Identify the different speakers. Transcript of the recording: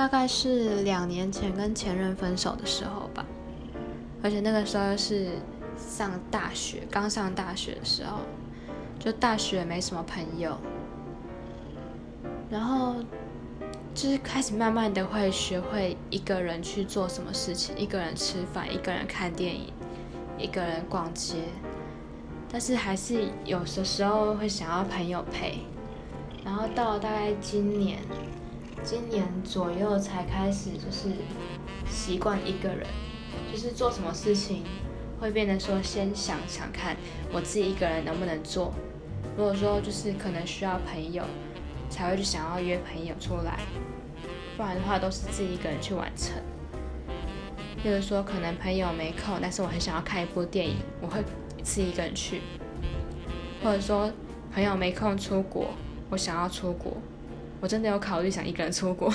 Speaker 1: 大概是两年前跟前任分手的时候吧，而且那个时候是上大学，刚上大学的时候，就大学没什么朋友，然后就是开始慢慢的会学会一个人去做什么事情，一个人吃饭，一个人看电影，一个人逛街，但是还是有的时候会想要朋友陪，然后到了大概今年。今年左右才开始，就是习惯一个人，就是做什么事情会变得说先想想看我自己一个人能不能做。如果说就是可能需要朋友，才会去想要约朋友出来，不然的话都是自己一个人去完成。例如说可能朋友没空，但是我很想要看一部电影，我会自己一个人去。或者说朋友没空出国，我想要出国。我真的有考虑想一个人错过，